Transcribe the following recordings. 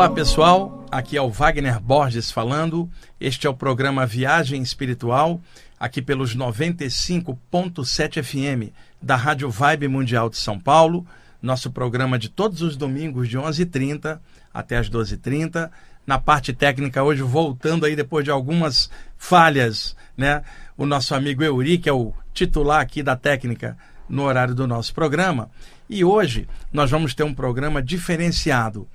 Olá pessoal, aqui é o Wagner Borges falando. Este é o programa Viagem Espiritual, aqui pelos 95.7 FM da Rádio Vibe Mundial de São Paulo. Nosso programa de todos os domingos de 11h30 até as 12h30. Na parte técnica hoje voltando aí depois de algumas falhas, né? O nosso amigo Euri, que é o titular aqui da técnica no horário do nosso programa. E hoje nós vamos ter um programa diferenciado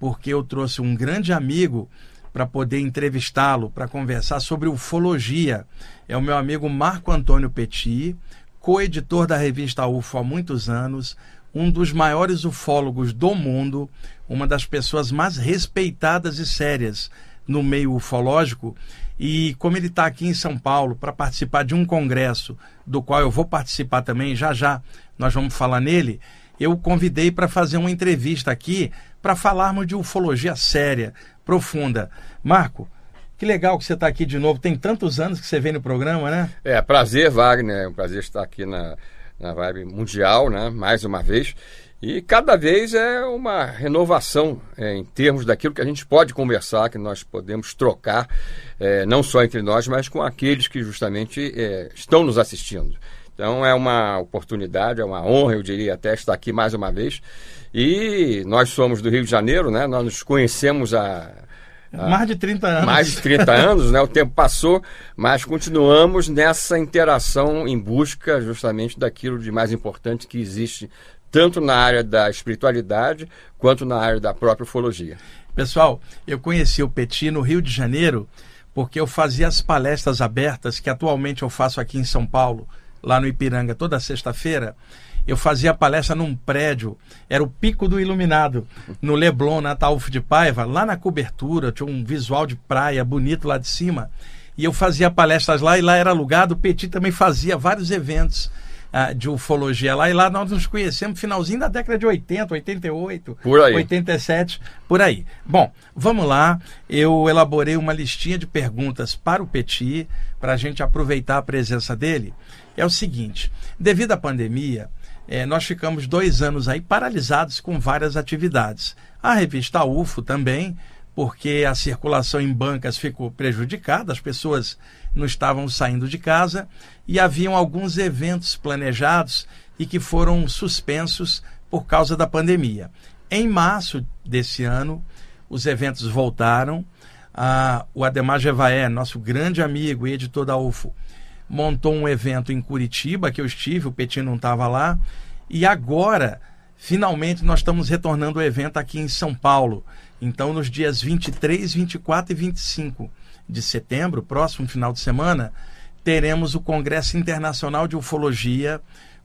porque eu trouxe um grande amigo para poder entrevistá-lo, para conversar sobre ufologia. É o meu amigo Marco Antônio Petit, co-editor da revista UFO há muitos anos, um dos maiores ufólogos do mundo, uma das pessoas mais respeitadas e sérias no meio ufológico. E como ele está aqui em São Paulo para participar de um congresso, do qual eu vou participar também, já já nós vamos falar nele, eu convidei para fazer uma entrevista aqui para falarmos de ufologia séria, profunda. Marco, que legal que você está aqui de novo. Tem tantos anos que você vem no programa, né? É, prazer, Wagner. É um prazer estar aqui na, na Vibe Mundial, né? Mais uma vez. E cada vez é uma renovação é, em termos daquilo que a gente pode conversar, que nós podemos trocar, é, não só entre nós, mas com aqueles que justamente é, estão nos assistindo. Então é uma oportunidade, é uma honra, eu diria, até estar aqui mais uma vez. E nós somos do Rio de Janeiro, né? Nós nos conhecemos há, há mais de 30 anos. Mais de 30 anos, né? O tempo passou, mas continuamos nessa interação em busca justamente daquilo de mais importante que existe tanto na área da espiritualidade quanto na área da própria ufologia. Pessoal, eu conheci o Petit no Rio de Janeiro porque eu fazia as palestras abertas que atualmente eu faço aqui em São Paulo, lá no Ipiranga, toda sexta-feira eu fazia palestra num prédio, era o Pico do Iluminado, no Leblon, na Taúfo de Paiva, lá na cobertura, tinha um visual de praia bonito lá de cima. E eu fazia palestras lá e lá era alugado. O Petit também fazia vários eventos ah, de ufologia lá. E lá nós nos conhecemos finalzinho da década de 80, 88, por aí. 87, por aí. Bom, vamos lá. Eu elaborei uma listinha de perguntas para o Petit, para a gente aproveitar a presença dele. É o seguinte: devido à pandemia, é, nós ficamos dois anos aí paralisados com várias atividades. A revista UFO também, porque a circulação em bancas ficou prejudicada, as pessoas não estavam saindo de casa e haviam alguns eventos planejados e que foram suspensos por causa da pandemia. Em março desse ano, os eventos voltaram. Ah, o Ademar Jevaé, nosso grande amigo e editor da UFO, montou um evento em Curitiba, que eu estive, o Petit não estava lá, e agora, finalmente, nós estamos retornando o evento aqui em São Paulo. Então, nos dias 23, 24 e 25 de setembro, próximo final de semana, teremos o Congresso Internacional de Ufologia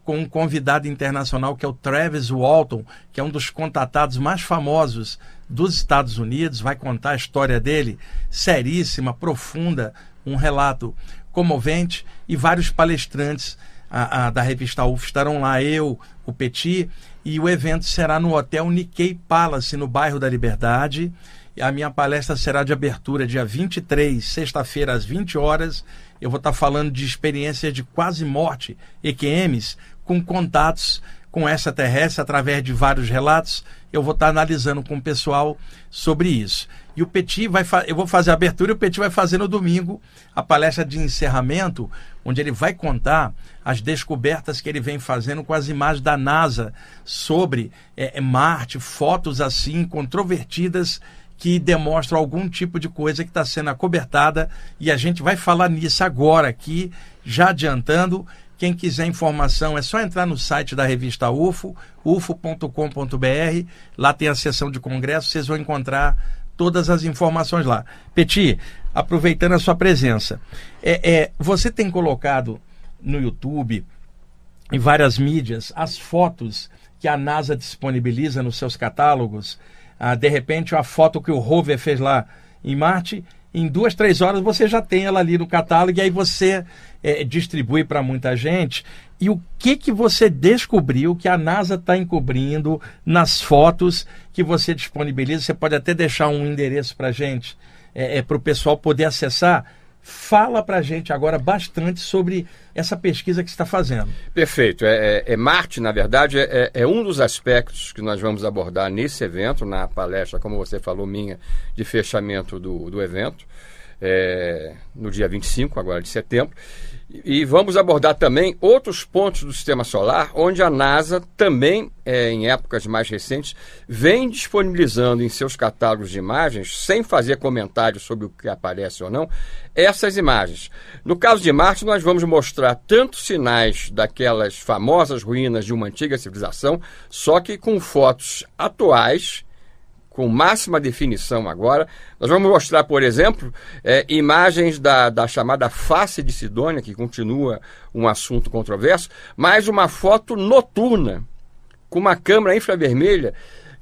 com um convidado internacional que é o Travis Walton, que é um dos contatados mais famosos dos Estados Unidos, vai contar a história dele, seríssima, profunda, um relato comovente e vários palestrantes a, a, da revista UF estarão lá, eu, o Petit, e o evento será no Hotel Nikkei Palace, no bairro da Liberdade. A minha palestra será de abertura dia 23, sexta-feira, às 20 horas. Eu vou estar falando de experiências de quase morte, EQMs, com contatos com essa terrestre através de vários relatos. Eu vou estar analisando com o pessoal sobre isso. E o Petit vai eu vou fazer a abertura e o Petit vai fazer no domingo a palestra de encerramento, onde ele vai contar as descobertas que ele vem fazendo com as imagens da NASA sobre é, Marte, fotos assim controvertidas que demonstram algum tipo de coisa que está sendo acobertada e a gente vai falar nisso agora aqui, já adiantando. Quem quiser informação é só entrar no site da revista UFO, ufo.com.br. Lá tem a seção de congresso, vocês vão encontrar todas as informações lá. Peti, aproveitando a sua presença, é, é, você tem colocado no YouTube, em várias mídias, as fotos que a NASA disponibiliza nos seus catálogos. Ah, de repente, a foto que o rover fez lá em Marte, em duas, três horas você já tem ela ali no catálogo e aí você é, distribui para muita gente. E o que, que você descobriu que a NASA está encobrindo nas fotos que você disponibiliza? Você pode até deixar um endereço para gente, é, é para o pessoal poder acessar. Fala para a gente agora bastante sobre essa pesquisa que está fazendo. Perfeito. É, é, é Marte, na verdade, é, é, um dos aspectos que nós vamos abordar nesse evento, na palestra, como você falou, minha, de fechamento do, do evento, é, no dia 25, agora de setembro. E vamos abordar também outros pontos do sistema solar, onde a NASA também, é, em épocas mais recentes, vem disponibilizando em seus catálogos de imagens, sem fazer comentários sobre o que aparece ou não, essas imagens. No caso de Marte, nós vamos mostrar tanto sinais daquelas famosas ruínas de uma antiga civilização, só que com fotos atuais com máxima definição agora. Nós vamos mostrar, por exemplo, é, imagens da, da chamada face de Sidônia, que continua um assunto controverso, mais uma foto noturna, com uma câmera infravermelha,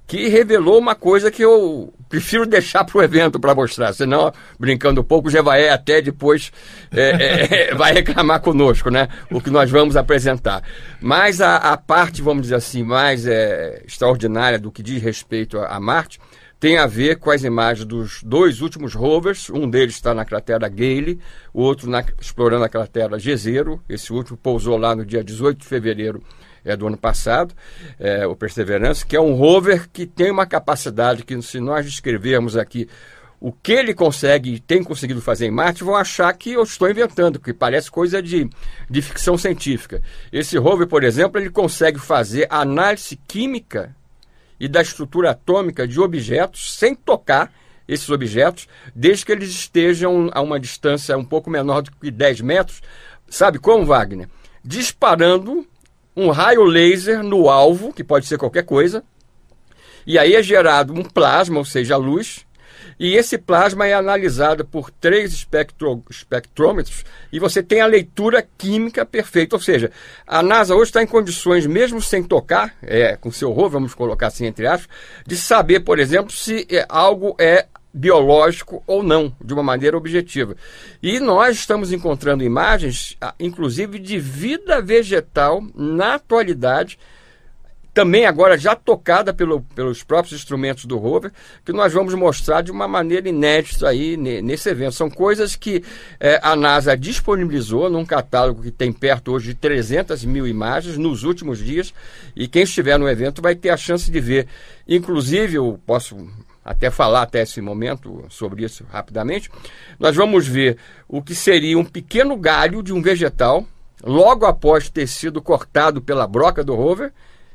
que revelou uma coisa que eu prefiro deixar para o evento para mostrar, senão, brincando um pouco, o Jevaé até depois é, é, vai reclamar conosco, né? O que nós vamos apresentar. Mas a, a parte, vamos dizer assim, mais é, extraordinária do que diz respeito a, a Marte tem a ver com as imagens dos dois últimos rovers. Um deles está na cratera Gale, o outro na, explorando a cratera Jezero. Esse último pousou lá no dia 18 de fevereiro é, do ano passado, é, o Perseverance, que é um rover que tem uma capacidade que, se nós descrevermos aqui o que ele consegue e tem conseguido fazer em Marte, vão achar que eu estou inventando, que parece coisa de, de ficção científica. Esse rover, por exemplo, ele consegue fazer análise química e da estrutura atômica de objetos sem tocar esses objetos, desde que eles estejam a uma distância um pouco menor do que 10 metros. Sabe como, Wagner? Disparando um raio laser no alvo, que pode ser qualquer coisa, e aí é gerado um plasma, ou seja, a luz, e esse plasma é analisado por três espectro, espectrômetros e você tem a leitura química perfeita. Ou seja, a NASA hoje está em condições, mesmo sem tocar, é, com seu rover, vamos colocar assim entre aspas, de saber, por exemplo, se é, algo é biológico ou não, de uma maneira objetiva. E nós estamos encontrando imagens, ah, inclusive, de vida vegetal na atualidade também agora já tocada pelo, pelos próprios instrumentos do rover, que nós vamos mostrar de uma maneira inédita aí nesse evento. São coisas que é, a NASA disponibilizou num catálogo que tem perto hoje de 300 mil imagens nos últimos dias, e quem estiver no evento vai ter a chance de ver. Inclusive, eu posso até falar até esse momento sobre isso rapidamente, nós vamos ver o que seria um pequeno galho de um vegetal logo após ter sido cortado pela broca do rover,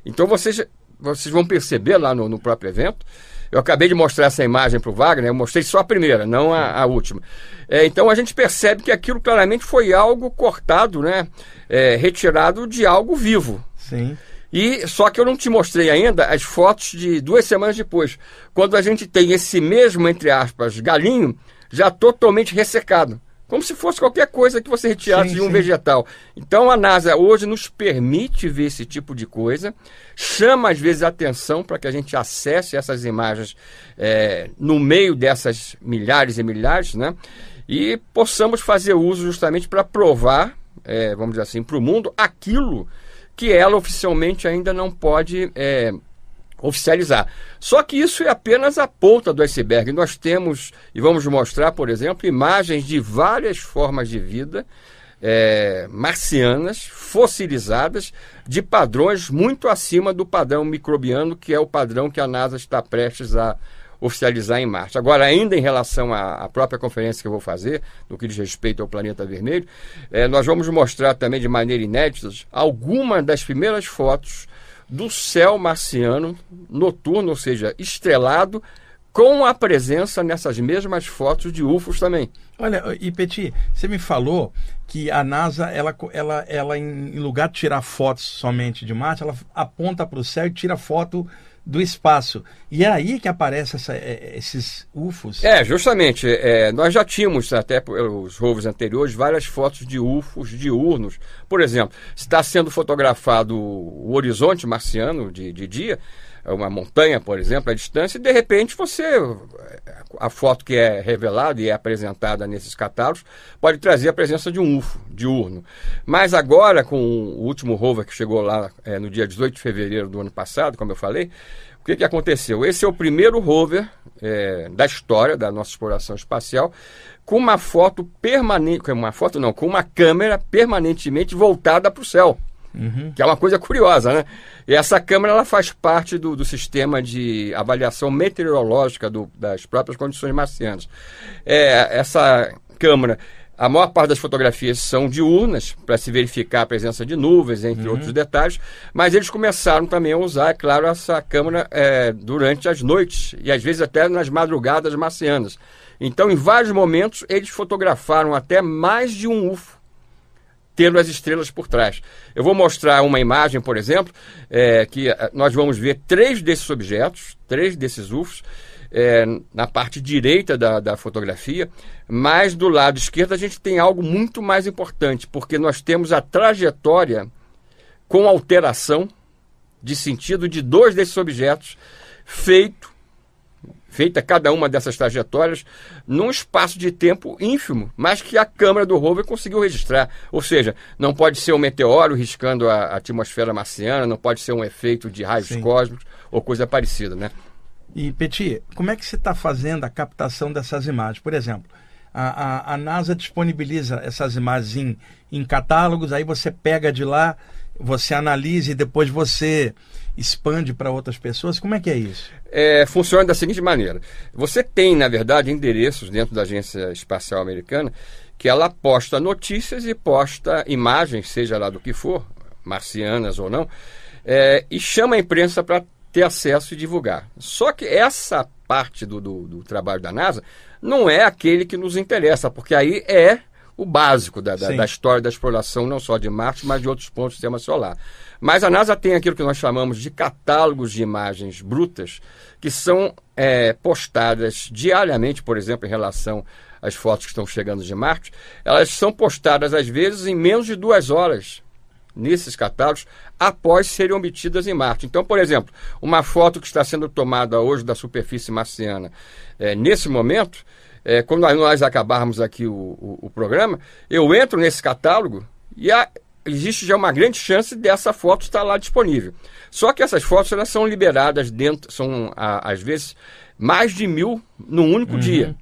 então vocês, vocês vão perceber lá no, no próprio evento. Eu acabei de mostrar essa imagem para o Wagner, eu mostrei só a primeira, não a, a última. É, então a gente percebe que aquilo claramente foi algo cortado, né? É, retirado de algo vivo. Sim. E só que eu não te mostrei ainda as fotos de duas semanas depois, quando a gente tem esse mesmo entre aspas galinho já totalmente ressecado como se fosse qualquer coisa que você retirasse sim, de um sim. vegetal. Então a NASA hoje nos permite ver esse tipo de coisa, chama às vezes a atenção para que a gente acesse essas imagens é, no meio dessas milhares e milhares, né? E possamos fazer uso justamente para provar, é, vamos dizer assim, para o mundo aquilo que ela oficialmente ainda não pode é, oficializar. Só que isso é apenas a ponta do iceberg. Nós temos, e vamos mostrar, por exemplo, imagens de várias formas de vida é, marcianas, fossilizadas, de padrões muito acima do padrão microbiano, que é o padrão que a NASA está prestes a oficializar em Marte. Agora, ainda em relação à, própria conferência que eu vou fazer, no que diz respeito ao planeta vermelho, é, nós vamos mostrar também de maneira inédita algumas das primeiras fotos do céu marciano noturno, ou seja, estrelado, com a presença nessas mesmas fotos de UFOs também. Olha, e Petit, você me falou que a NASA, ela, ela, ela em lugar de tirar fotos somente de Marte, ela aponta para o céu e tira foto do espaço. E é aí que aparecem é, esses UFOs. É, justamente. É, nós já tínhamos, até pelos rovos anteriores, várias fotos de UFOs diurnos. Por exemplo, está sendo fotografado o horizonte marciano de, de dia, uma montanha, por exemplo, à distância, e de repente você a foto que é revelada e é apresentada nesses catálogos pode trazer a presença de um UFO diurno. Mas agora, com o último rover que chegou lá é, no dia 18 de fevereiro do ano passado, como eu falei, O que, que aconteceu? Esse é o primeiro rover é, da história da nossa exploração espacial com uma foto permanente, uma foto não, com uma câmera permanentemente voltada para o céu. Uhum. Que é uma coisa curiosa, né? E essa câmera ela faz parte do, do sistema de avaliação meteorológica do, das próprias condições marcianas. É, essa câmera a maior parte das fotografias são diurnas, para se verificar a presença de nuvens, entre uhum. outros detalhes, mas eles começaram também a usar, é claro, essa câmera é, durante as noites e às vezes até nas madrugadas marcianas. Então, em vários momentos, eles fotografaram até mais de um UFO, tendo as estrelas por trás. Eu vou mostrar uma imagem, por exemplo, é, que é, nós vamos ver três desses objetos, três desses UFOs, é, na parte direita da, da fotografia, mas do lado esquerdo a gente tem algo muito mais importante, porque nós temos a trajetória com alteração de sentido de dois desses objetos, feito feita cada uma dessas trajetórias num espaço de tempo ínfimo, mas que a câmera do rover conseguiu registrar. Ou seja, não pode ser um meteoro riscando a, atmosfera marciana, não pode ser um efeito de raios Sim. cósmicos ou coisa parecida, né? E, Petit, como é que você está fazendo a captação dessas imagens? Por exemplo, a, a, a NASA disponibiliza essas imagens em, em catálogos, aí você pega de lá, você analisa e depois você expande para outras pessoas? Como é que é isso? É, funciona da seguinte maneira: você tem, na verdade, endereços dentro da Agência Espacial Americana que ela posta notícias e posta imagens, seja lá do que for, marcianas ou não, é, e chama a imprensa para ter acesso e divulgar. Só que essa parte do, do, do, trabalho da NASA não é aquele que nos interessa, porque aí é o básico da, da, da, história da exploração, não só de Marte, mas de outros pontos do sistema solar. Mas a NASA tem aquilo que nós chamamos de catálogos de imagens brutas, que são é, postadas diariamente, por exemplo, em relação às fotos que estão chegando de Marte, elas são postadas às vezes em menos de duas horas nesses catálogos após serem obtidas em Marte. Então, por exemplo, uma foto que está sendo tomada hoje da superfície marciana, é, nesse momento, é, quando nós acabarmos aqui o, o, o, programa, eu entro nesse catálogo e a, existe já uma grande chance dessa foto estar lá disponível. Só que essas fotos elas são liberadas dentro, são a, às vezes mais de mil num único uhum. dia.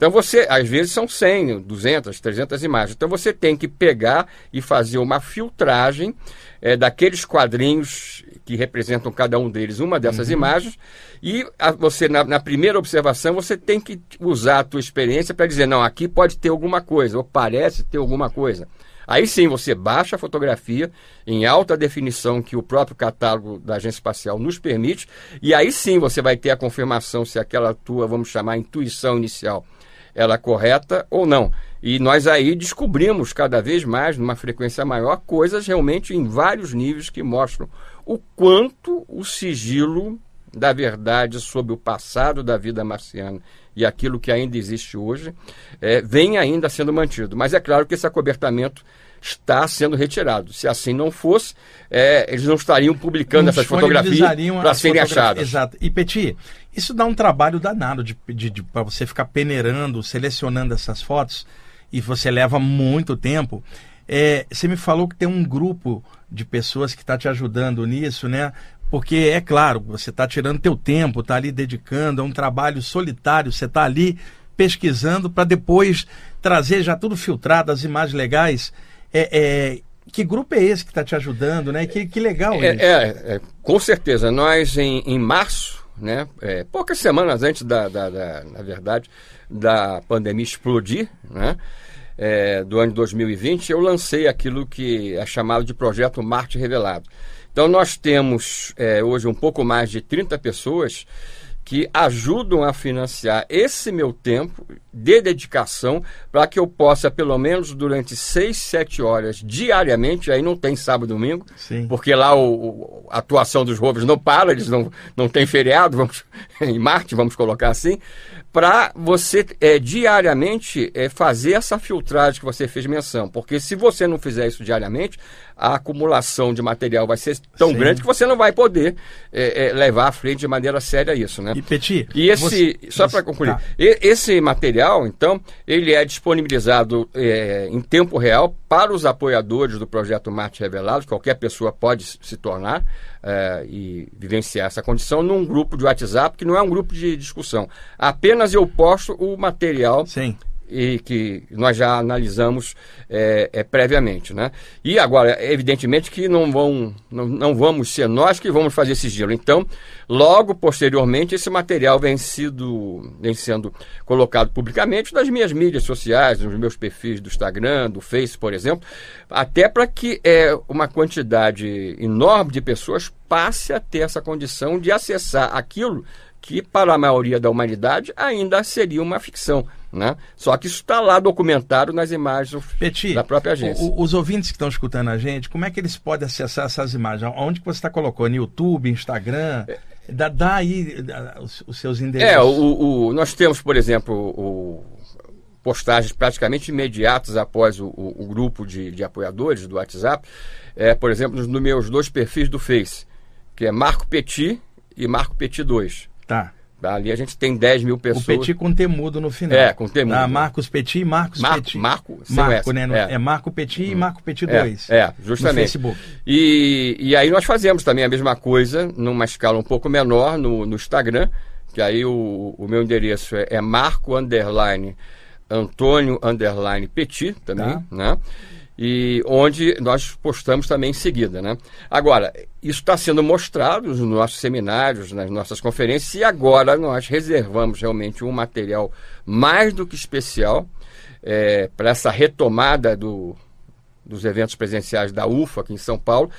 Então você, às vezes são 100, 200, 300 imagens. Então você tem que pegar e fazer uma filtragem é, daqueles quadrinhos que representam cada um deles, uma dessas uhum. imagens, e a, você, na, na, primeira observação, você tem que usar a tua experiência para dizer, não, aqui pode ter alguma coisa, ou parece ter alguma coisa. Aí sim você baixa a fotografia em alta definição que o próprio catálogo da Agência Espacial nos permite, e aí sim você vai ter a confirmação se aquela tua, vamos chamar, intuição inicial ela é correta ou não. E nós aí descobrimos cada vez mais, numa frequência maior, coisas realmente em vários níveis que mostram o quanto o sigilo da verdade sobre o passado da vida marciana e aquilo que ainda existe hoje é, vem ainda sendo mantido. Mas é claro que esse acobertamento está sendo retirado. Se assim não fosse, é, eles não estariam publicando não essas fotografias para serem achadas. Exato. E Petit, isso dá um trabalho danado de, de, de para você ficar peneirando, selecionando essas fotos, e você leva muito tempo. É, você me falou que tem um grupo de pessoas que está te ajudando nisso, né? Porque é claro, você está tirando teu tempo, está ali dedicando, é um trabalho solitário, você está ali pesquisando para depois trazer já tudo filtrado, as imagens legais. É, é, que grupo é esse que está te ajudando, né? Que, que legal é, isso. É, é, com certeza. Nós, em, em março, né, é, poucas semanas antes, da, da, da, na verdade, da pandemia explodir, né, é, do ano de 2020, eu lancei aquilo que é chamado de Projeto Marte Revelado. Então, nós temos é, hoje um pouco mais de 30 pessoas que ajudam a financiar esse meu tempo de dedicação para que eu possa, pelo menos durante seis, sete horas diariamente, aí não tem sábado e domingo, Sim. porque lá o, a atuação dos rovers não para, eles não, não têm feriado, vamos, em Marte, vamos colocar assim, para você é, diariamente é, fazer essa filtragem que você fez menção. Porque se você não fizer isso diariamente, a acumulação de material vai ser tão Sim. grande que você não vai poder é, é levar à frente de maneira séria isso. Né? E, Petit, e esse, você, só para concluir, tá. esse material, então, ele é disponibilizado é, em tempo real para os apoiadores do projeto Marte Revelados, qualquer pessoa pode se tornar é, e vivenciar essa condição num grupo de WhatsApp, que não é um grupo de discussão. Apenas eu posto o material Sim e que nós já analisamos é, é, previamente. Né? E agora, evidentemente que não, vão, não, não, vamos ser nós que vamos fazer esse giro. Então, logo posteriormente, esse material vem, sido, vem sendo colocado publicamente nas minhas mídias sociais, nos meus perfis do Instagram, do Face, por exemplo, até para que é, uma quantidade enorme de pessoas passe a ter essa condição de acessar aquilo que para a maioria da humanidade ainda seria uma ficção. Né? Só que isso está lá documentado nas imagens Petit, da própria agência. O, os ouvintes que estão escutando a gente, como é que eles podem acessar essas imagens? Onde que você está colocando? YouTube, Instagram? Dá, dá aí os, os, seus endereços. É, o, o, nós temos, por exemplo, o, postagens praticamente imediatas após o, o, o grupo de, de, apoiadores do WhatsApp. É, por exemplo, nos, nos meus dois perfis do Face, que é Marco Petit e Marco Petit 2. Tá. Ali a gente tem 10 mil pessoas. O Petit com temudo no final. É, com temudo. Ah, Marcos Petit e Marcos Marco, Petit. Marco, Marco, né? É. é. Marco Petit hum. e Marco Petit 2. É, é justamente. No Facebook. E, e aí nós fazemos também a mesma coisa, numa escala um pouco menor, no, no Instagram, que aí o, o meu endereço é, é Marco Underline Antônio Underline Petit também, tá. né? E onde nós postamos também em seguida. Né? Agora, isso está sendo mostrado nos nossos seminários, nas nossas conferências, e agora nós reservamos realmente um material mais do que especial é, para essa retomada do, dos eventos presenciais da UFA aqui em São Paulo,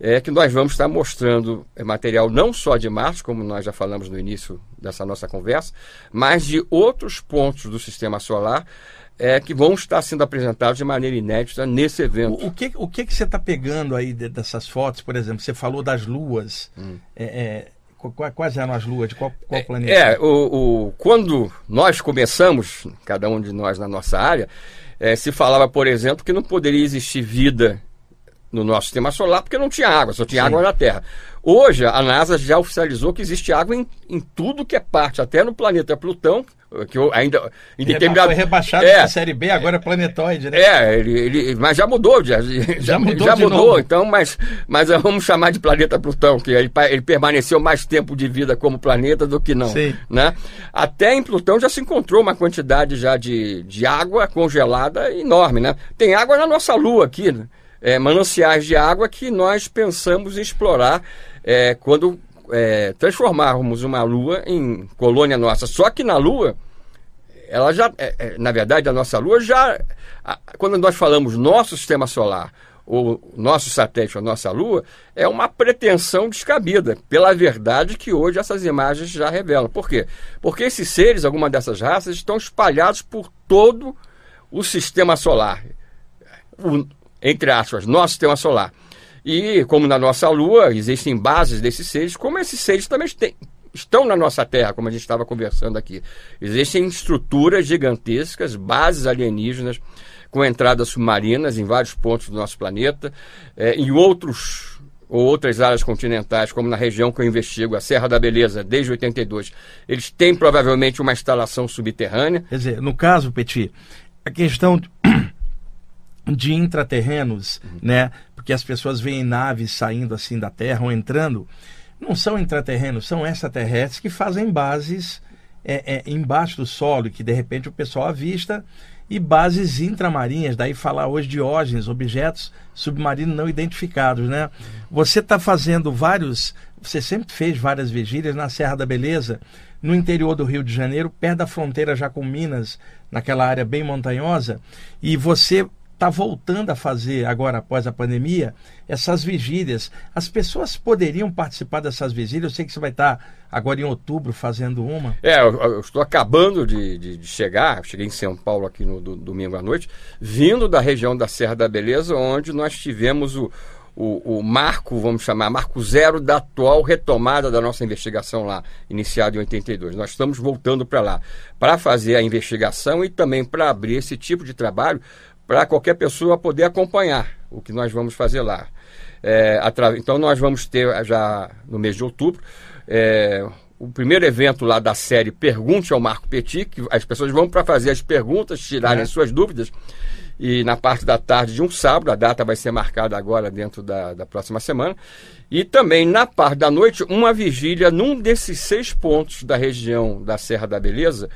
é que nós vamos estar mostrando material não só de Marte, como nós já falamos no início dessa nossa conversa, mas de outros pontos do sistema solar é, que vão estar sendo apresentados de maneira inédita nesse evento. O, o que, o que, que você está pegando aí de, dessas fotos, por exemplo? Você falou das luas. Hum. É, é, quais eram as luas? De qual, qual é, planeta? É, o, o, quando nós começamos, cada um de nós na nossa área, é, se falava, por exemplo, que não poderia existir vida no nosso sistema solar porque não tinha água, só tinha Sim. água na Terra. Hoje, a NASA já oficializou que existe água em, em tudo que é parte, até no planeta Plutão, que eu ainda em determinado foi rebaixado é, da série B agora é planetoide né é ele, ele mas já mudou já, já, mudou, já mudou então mas mas vamos chamar de planeta Plutão que ele, ele permaneceu mais tempo de vida como planeta do que não Sim. né até em Plutão já se encontrou uma quantidade já de, de água congelada enorme né tem água na nossa Lua aqui né? É, mananciais de água que nós pensamos em explorar é, quando é, transformarmos uma Lua em colônia nossa. Só que na Lua, ela já, é, é, na verdade, a nossa Lua já, quando nós falamos nosso sistema solar, o nosso satélite, a nossa Lua, é uma pretensão descabida, pela verdade que hoje essas imagens já revelam. Por quê? Porque esses seres, algumas dessas raças, estão espalhados por todo o sistema solar. O, entre aspas, nosso sistema solar. E como na nossa Lua existem bases desses seres, como esses seres também têm, estão na nossa Terra, como a gente estava conversando aqui. Existem estruturas gigantescas, bases alienígenas com entradas submarinas em vários pontos do nosso planeta, é, em outros ou outras áreas continentais, como na região que eu investigo, a Serra da Beleza, desde 82, eles têm provavelmente uma instalação subterrânea. Quer dizer, no caso, Petit, a questão de intraterrenos, uhum. né? Porque as pessoas veem naves saindo assim da Terra ou entrando. Não são intraterrenos, são extraterrestres que fazem bases é, é, embaixo do solo, que de repente o pessoal avista, e bases intramarinhas, daí falar hoje de ógenes, objetos submarinos não identificados, né? Você está fazendo vários, você sempre fez várias vigílias na Serra da Beleza, no interior do Rio de Janeiro, perto da fronteira já com Minas, naquela área bem montanhosa, e você está voltando a fazer agora após a pandemia essas vigílias. As pessoas poderiam participar dessas vigílias. Eu sei que você vai estar tá agora em outubro fazendo uma. É, eu, eu estou acabando de, de, de, chegar. Cheguei em São Paulo aqui no do, domingo à noite, vindo da região da Serra da Beleza, onde nós tivemos o, o, o, marco, vamos chamar, marco zero da atual retomada da nossa investigação lá, iniciada em 82. Nós estamos voltando para lá para fazer a investigação e também para abrir esse tipo de trabalho para qualquer pessoa poder acompanhar o que nós vamos fazer lá. É, Então, nós vamos ter já no mês de outubro é, o primeiro evento lá da série Pergunte ao Marco Petit, que as pessoas vão para fazer as perguntas, tirarem é. suas dúvidas. E na parte da tarde de um sábado, a data vai ser marcada agora dentro da, da próxima semana. E também na parte da noite, uma vigília num desses seis pontos da região da Serra da Beleza,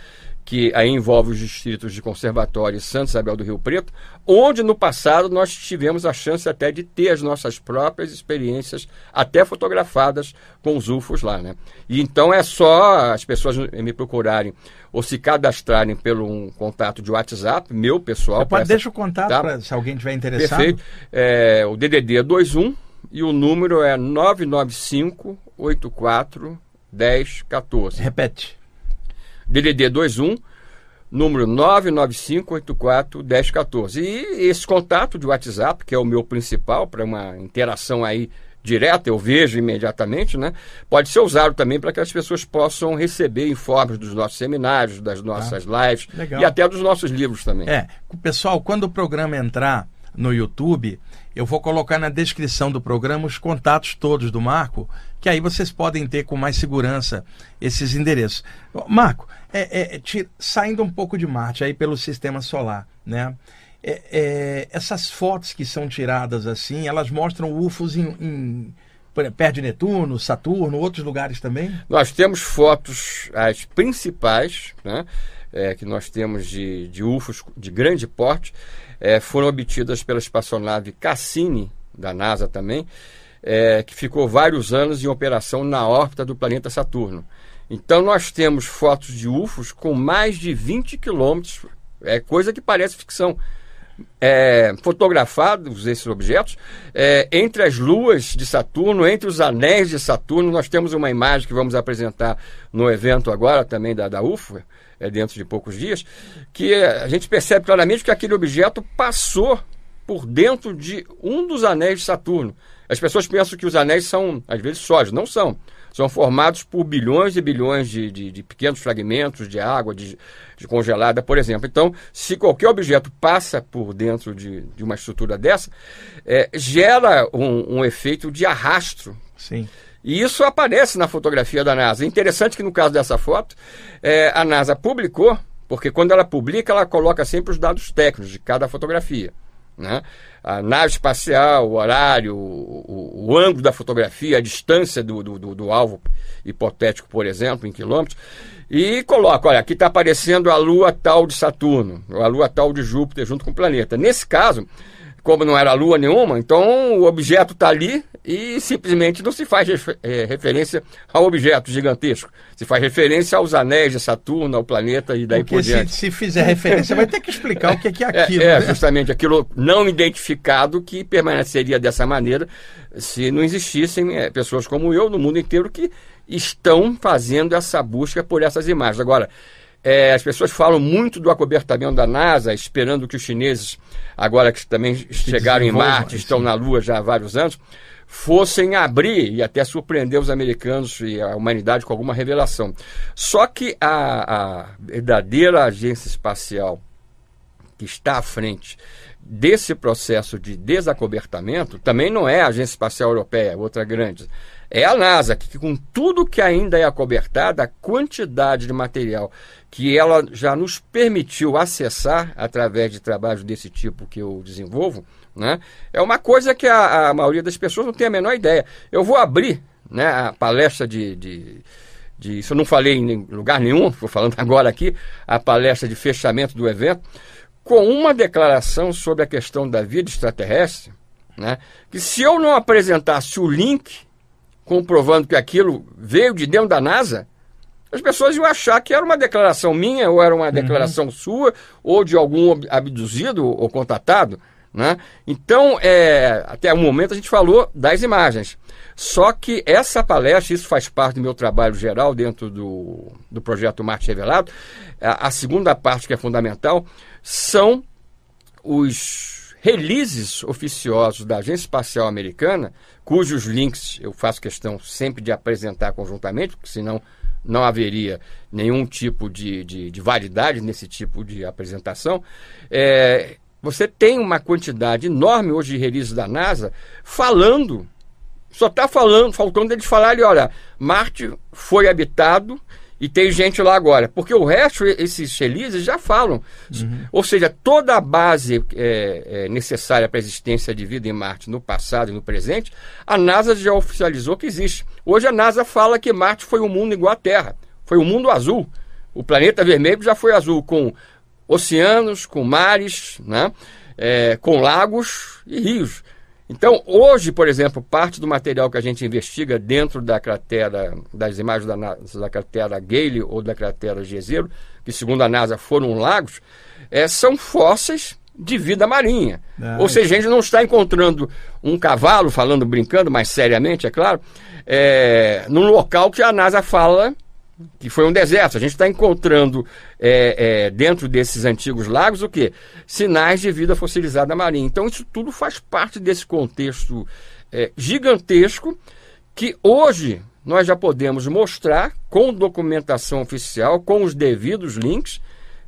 que aí envolve os distritos de Conservatório e Santo Isabel do Rio Preto, onde no passado nós tivemos a chance até de ter as nossas próprias experiências, até fotografadas com os UFOs lá, né? E então é só as pessoas me procurarem ou se cadastrarem pelo um contato de WhatsApp, meu pessoal. Pode, essa, deixa o contato tá? para se alguém tiver interessado. Perfeito. É, o DDD é 21 e o número é 995 84 1014. Repete. DDD 21, número 995841014. E esse contato de WhatsApp, que é o meu principal para uma interação aí direta, eu vejo imediatamente, né? Pode ser usado também para que as pessoas possam receber informes dos nossos seminários, das nossas ah, lives legal. e até dos nossos livros também. É, pessoal, quando o programa entrar no YouTube, eu vou colocar na descrição do programa os contatos todos do Marco, que aí vocês podem ter com mais segurança esses endereços. Marco, é, é, é saindo um pouco de Marte aí pelo sistema solar, né? É, é, essas fotos que são tiradas assim, elas mostram UFOs em, em perto de Netuno, Saturno, outros lugares também? Nós temos fotos, as principais, né, é, que nós temos de, de UFOs de grande porte, é, foram obtidas pela espaçonave Cassini, da NASA também, é, que ficou vários anos em operação na órbita do planeta Saturno. Então nós temos fotos de UFOs com mais de 20 quilômetros, é coisa que parece ficção. É, fotografados esses objetos é, entre as luas de Saturno, entre os anéis de Saturno. Nós temos uma imagem que vamos apresentar no evento agora também da, da UFO, é, dentro de poucos dias, que a gente percebe claramente que aquele objeto passou por dentro de um dos anéis de Saturno. As pessoas pensam que os anéis são, às vezes, sólidos. Não são são formados por bilhões e bilhões de, de, de pequenos fragmentos de água, de, de, congelada, por exemplo. Então, se qualquer objeto passa por dentro de, uma estrutura dessa, é, gera um, um efeito de arrasto. Sim. E isso aparece na fotografia da NASA. É interessante que no caso dessa foto, é, a NASA publicou, porque quando ela publica, ela coloca sempre os dados técnicos de cada fotografia. Né? A nave espacial, o horário, o, o, o ângulo da fotografia, a distância do, do, do, alvo hipotético, por exemplo, em quilômetros, e coloca: olha, aqui está aparecendo a lua tal de Saturno, a lua tal de Júpiter junto com o planeta. Nesse caso, como não era lua nenhuma, então o objeto está ali e simplesmente não se faz é, referência ao objeto gigantesco. Se faz referência aos anéis de Saturno, ao planeta e daí Porque por diante. Se, se fizer referência, vai ter que explicar o que é, é aquilo. É, é né? justamente aquilo não identificado que permaneceria dessa maneira se não existissem é, pessoas como eu no mundo inteiro que estão fazendo essa busca por essas imagens. Agora, é, as pessoas falam muito do acobertamento da NASA, esperando que os chineses, agora que também chegaram em Marte, estão na Lua já há vários anos, fossem abrir e até surpreender os americanos e a humanidade com alguma revelação. Só que a, a verdadeira agência espacial que está à frente desse processo de desacobertamento também não é a Agência Espacial Europeia, outra grande é a NASA, que com tudo que ainda é acobertada, a quantidade de material que ela já nos permitiu acessar através de trabalhos desse tipo que eu desenvolvo, né, é uma coisa que a, a maioria das pessoas não tem a menor ideia. Eu vou abrir né, a palestra de, de, de. Isso eu não falei em lugar nenhum, estou falando agora aqui, a palestra de fechamento do evento, com uma declaração sobre a questão da vida extraterrestre, né, que se eu não apresentasse o link comprovando que aquilo veio de dentro da NASA, as pessoas iam achar que era uma declaração minha, ou era uma uhum. declaração sua, ou de algum abduzido ou contatado. Né? Então, é, até o momento a gente falou das imagens. Só que essa palestra, isso faz parte do meu trabalho geral dentro do, do projeto Marte Revelado. A, a segunda parte, que é fundamental, são os releases oficiosos da Agência Espacial Americana cujos links eu faço questão sempre de apresentar conjuntamente, porque senão não haveria nenhum tipo de, de, de validade nesse tipo de apresentação. É, você tem uma quantidade enorme hoje de releases da NASA falando Só está falando, faltando eles falarem, olha, Marte foi habitado e tem gente lá agora. Porque o resto, esses releases já falam. Uhum. Ou seja, toda a base é, é, necessária para a existência de vida em Marte no passado e no presente, a NASA já oficializou que existe. Hoje a NASA fala que Marte foi um mundo igual à Terra. Foi um mundo azul. O planeta vermelho já foi azul, com oceanos, com mares, né? É, com lagos e rios. Então, hoje, por exemplo, parte do material que a gente investiga dentro da cratera, das imagens da, da cratera Gale ou da cratera Jezero, que segundo a NASA foram lagos, é, são fósseis de vida marinha. Ah, ou seja, a gente não está encontrando um cavalo, falando brincando, mas seriamente, é claro, é, num local que a NASA fala que foi um deserto. A gente está encontrando é, é, dentro desses antigos lagos o que? Sinais de vida fossilizada marinha. Então isso tudo faz parte desse contexto é, gigantesco que hoje nós já podemos mostrar com documentação oficial, com os devidos links,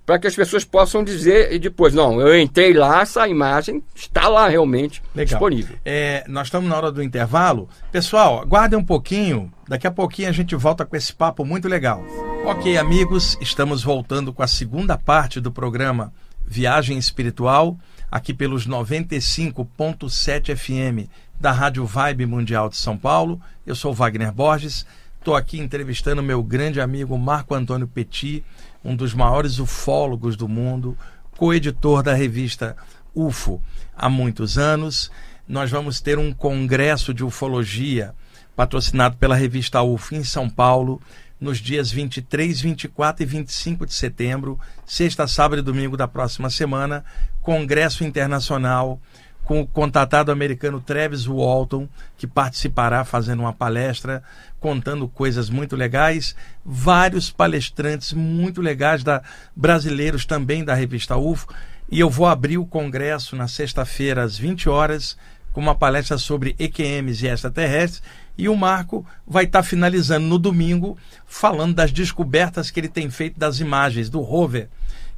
para que as pessoas possam dizer e depois, não, eu entrei lá, essa imagem está lá realmente Legal. disponível. É, nós estamos na hora do intervalo. Pessoal, aguardem um pouquinho, daqui a pouquinho a gente volta com esse papo muito legal. Ok, amigos, estamos voltando com a segunda parte do programa Viagem Espiritual, aqui pelos 95.7 FM da Rádio Vibe Mundial de São Paulo. Eu sou Wagner Borges, estou aqui entrevistando meu grande amigo Marco Antônio Petit um dos maiores ufólogos do mundo, coeditor da revista UFO há muitos anos. Nós vamos ter um congresso de ufologia patrocinado pela revista UFO em São Paulo nos dias 23, 24 e 25 de setembro, sexta, sábado e domingo da próxima semana, congresso internacional com o contatado americano Travis Walton, que participará fazendo uma palestra contando coisas muito legais, vários palestrantes muito legais da brasileiros também da revista UFO, e eu vou abrir o congresso na sexta-feira às 20 horas com uma palestra sobre EQMs e extraterrestres, e o Marco vai estar tá finalizando no domingo falando das descobertas que ele tem feito das imagens do rover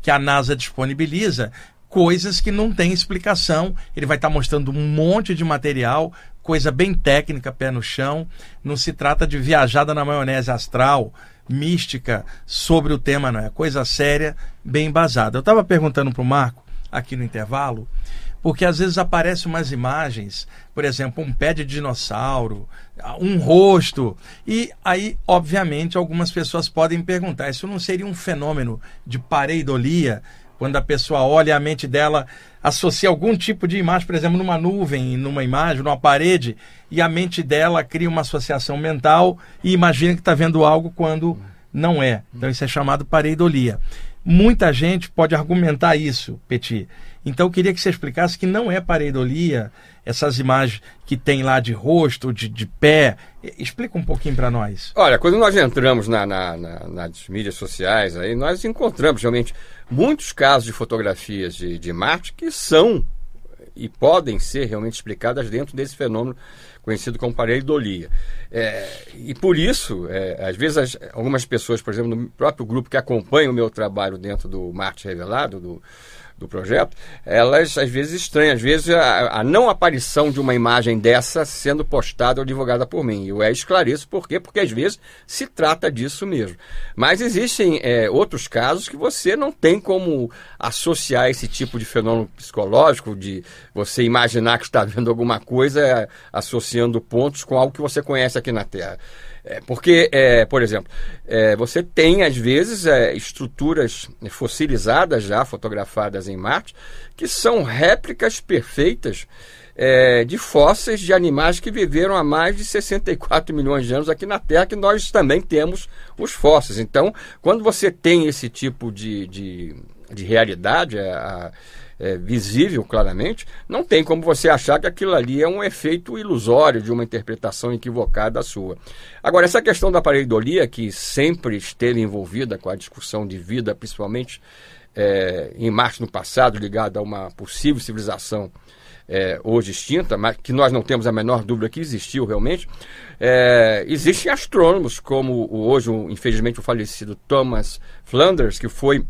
que a NASA disponibiliza coisas que não tem explicação. Ele vai estar tá mostrando um monte de material, coisa bem técnica, pé no chão. Não se trata de viajada na maionese astral, mística sobre o tema, não é coisa séria, bem embasada. Eu estava perguntando para o Marco aqui no intervalo, porque às vezes aparecem umas imagens, por exemplo, um pé de dinossauro, um rosto, e aí, obviamente, algumas pessoas podem perguntar: isso não seria um fenômeno de pareidolia? Quando a pessoa olha a mente dela associa algum tipo de imagem, por exemplo, numa nuvem, numa imagem, numa parede, e a mente dela cria uma associação mental e imagina que está vendo algo quando não é. Então isso é chamado pareidolia. Muita gente pode argumentar isso, Petit. Então eu queria que você explicasse que não é pareidolia, essas imagens que tem lá de rosto, de, de pé. Explica um pouquinho para nós. Olha, quando nós entramos na, na, na, nas mídias sociais, aí nós encontramos realmente muitos casos de fotografias de, de Marte que são e podem ser realmente explicadas dentro desse fenômeno conhecido como pareidolia. É, e por isso, é, às vezes, as, algumas pessoas, por exemplo, no próprio grupo que acompanha o meu trabalho dentro do Marte Revelado, do, do projeto, elas às vezes estranham, às vezes a, a, não aparição de uma imagem dessa sendo postada ou divulgada por mim. Eu é esclareço por quê? Porque às vezes se trata disso mesmo. Mas existem é, outros casos que você não tem como associar esse tipo de fenômeno psicológico, de você imaginar que está vendo alguma coisa associando pontos com algo que você conhece aqui na Terra. É, porque, é, por exemplo, é, você tem, às vezes, é, estruturas fossilizadas já, fotografadas em Marte, que são réplicas perfeitas é, de fósseis de animais que viveram há mais de 64 milhões de anos aqui na Terra, que nós também temos os fósseis. Então, quando você tem esse tipo de, de, de realidade, a, é, visível claramente, não tem como você achar que aquilo ali é um efeito ilusório de uma interpretação equivocada sua. Agora, essa questão da pareidolia, que sempre esteve envolvida com a discussão de vida, principalmente é, em Marte no passado, ligada a uma possível civilização é, hoje extinta, mas que nós não temos a menor dúvida que existiu realmente, é, existem astrônomos, como hoje, infelizmente, o falecido Thomas Flanders, que foi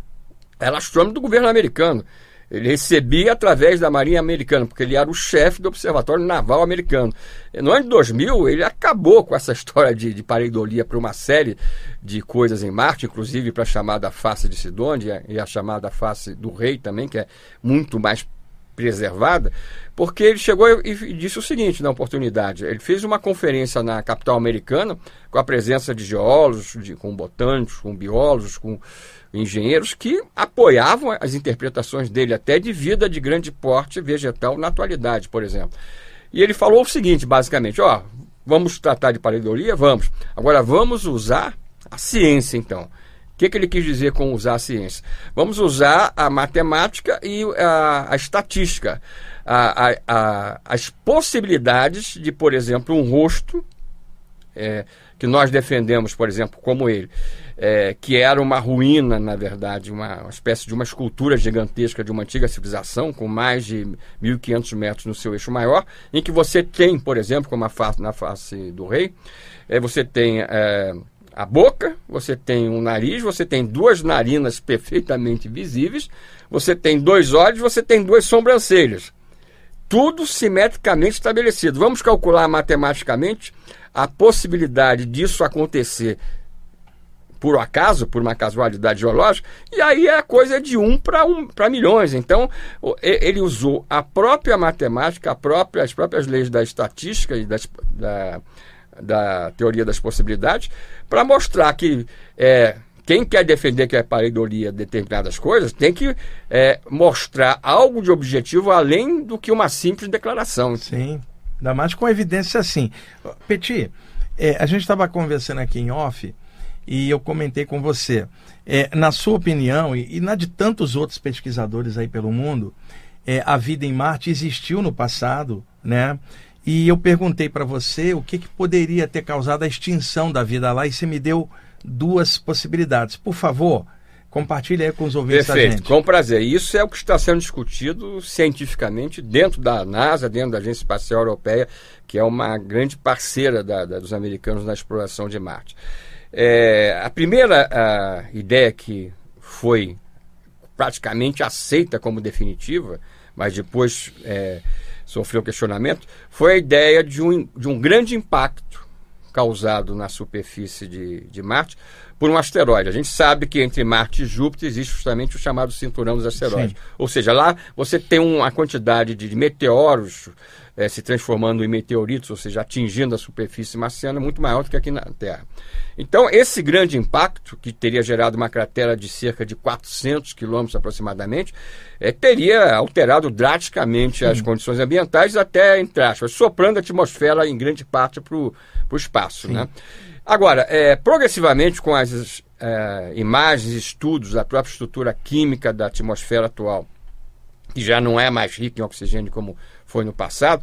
era astrônomo do governo americano Ele recebia através da Marinha Americana, porque ele era o chefe do Observatório Naval Americano. No ano de 2000, ele acabou com essa história de, de pareidolia para uma série de coisas em Marte, inclusive para a chamada face de Sidônia e a chamada face do rei também, que é muito mais preservada, porque ele chegou e disse o seguinte na oportunidade: ele fez uma conferência na capital americana com a presença de geólogos, de, com botânicos, com biólogos, com engenheiros que apoiavam as interpretações dele até de vida de grande porte vegetal na atualidade, por exemplo. E ele falou o seguinte, basicamente: ó, vamos tratar de pareidolia? Vamos. Agora vamos usar a ciência, então que, que ele quis dizer com usar a ciência? Vamos usar a matemática e a, a estatística, a, a, as possibilidades de, por exemplo, um rosto é, que nós defendemos, por exemplo, como ele, é, que era uma ruína, na verdade, uma, uma, espécie de uma escultura gigantesca de uma antiga civilização, com mais de 1.500 metros no seu eixo maior, em que você tem, por exemplo, como face, na face do rei, é, você tem é, a boca, você tem um nariz, você tem duas narinas perfeitamente visíveis, você tem dois olhos, você tem duas sobrancelhas. Tudo simetricamente estabelecido. Vamos calcular matematicamente a possibilidade disso acontecer por acaso, por uma casualidade geológica, e aí a coisa é de um para um, milhões. Então, ele usou a própria matemática, a própria, as próprias leis da estatística e das, da, da teoria das possibilidades, para mostrar que é, quem quer defender que é pareidolia determinadas coisas tem que é, mostrar algo de objetivo além do que uma simples declaração. Sim, ainda mais com evidência assim. Petit, é, a gente estava conversando aqui em off e eu comentei com você. É, na sua opinião, e, e, na de tantos outros pesquisadores aí pelo mundo, é, a vida em Marte existiu no passado, né? E eu perguntei para você o que, que poderia ter causado a extinção da vida lá e você me deu duas possibilidades. Por favor, compartilhe aí com os ouvintes Perfeito, da gente. com prazer. Isso é o que está sendo discutido cientificamente dentro da NASA, dentro da Agência Espacial Europeia, que é uma grande parceira da, da, dos americanos na exploração de Marte. É, a primeira a ideia que foi praticamente aceita como definitiva, mas depois é, sofreu questionamento, foi a ideia de um, de um grande impacto causado na superfície de, de Marte por um asteroide. A gente sabe que entre Marte e Júpiter existe justamente o chamado cinturão dos asteroides. Sim. Ou seja, lá você tem uma quantidade de meteoros é, se transformando em meteoritos, ou seja, atingindo a superfície marciana muito maior do que aqui na Terra. Então, esse grande impacto, que teria gerado uma cratera de cerca de 400 quilômetros aproximadamente, é, teria alterado drasticamente as condições ambientais, até, entre aspas, soprando a atmosfera em grande parte para o espaço. Né? Agora, é, progressivamente, com as é, imagens, estudos da própria estrutura química da atmosfera atual, que já não é mais rica em oxigênio como foi no passado,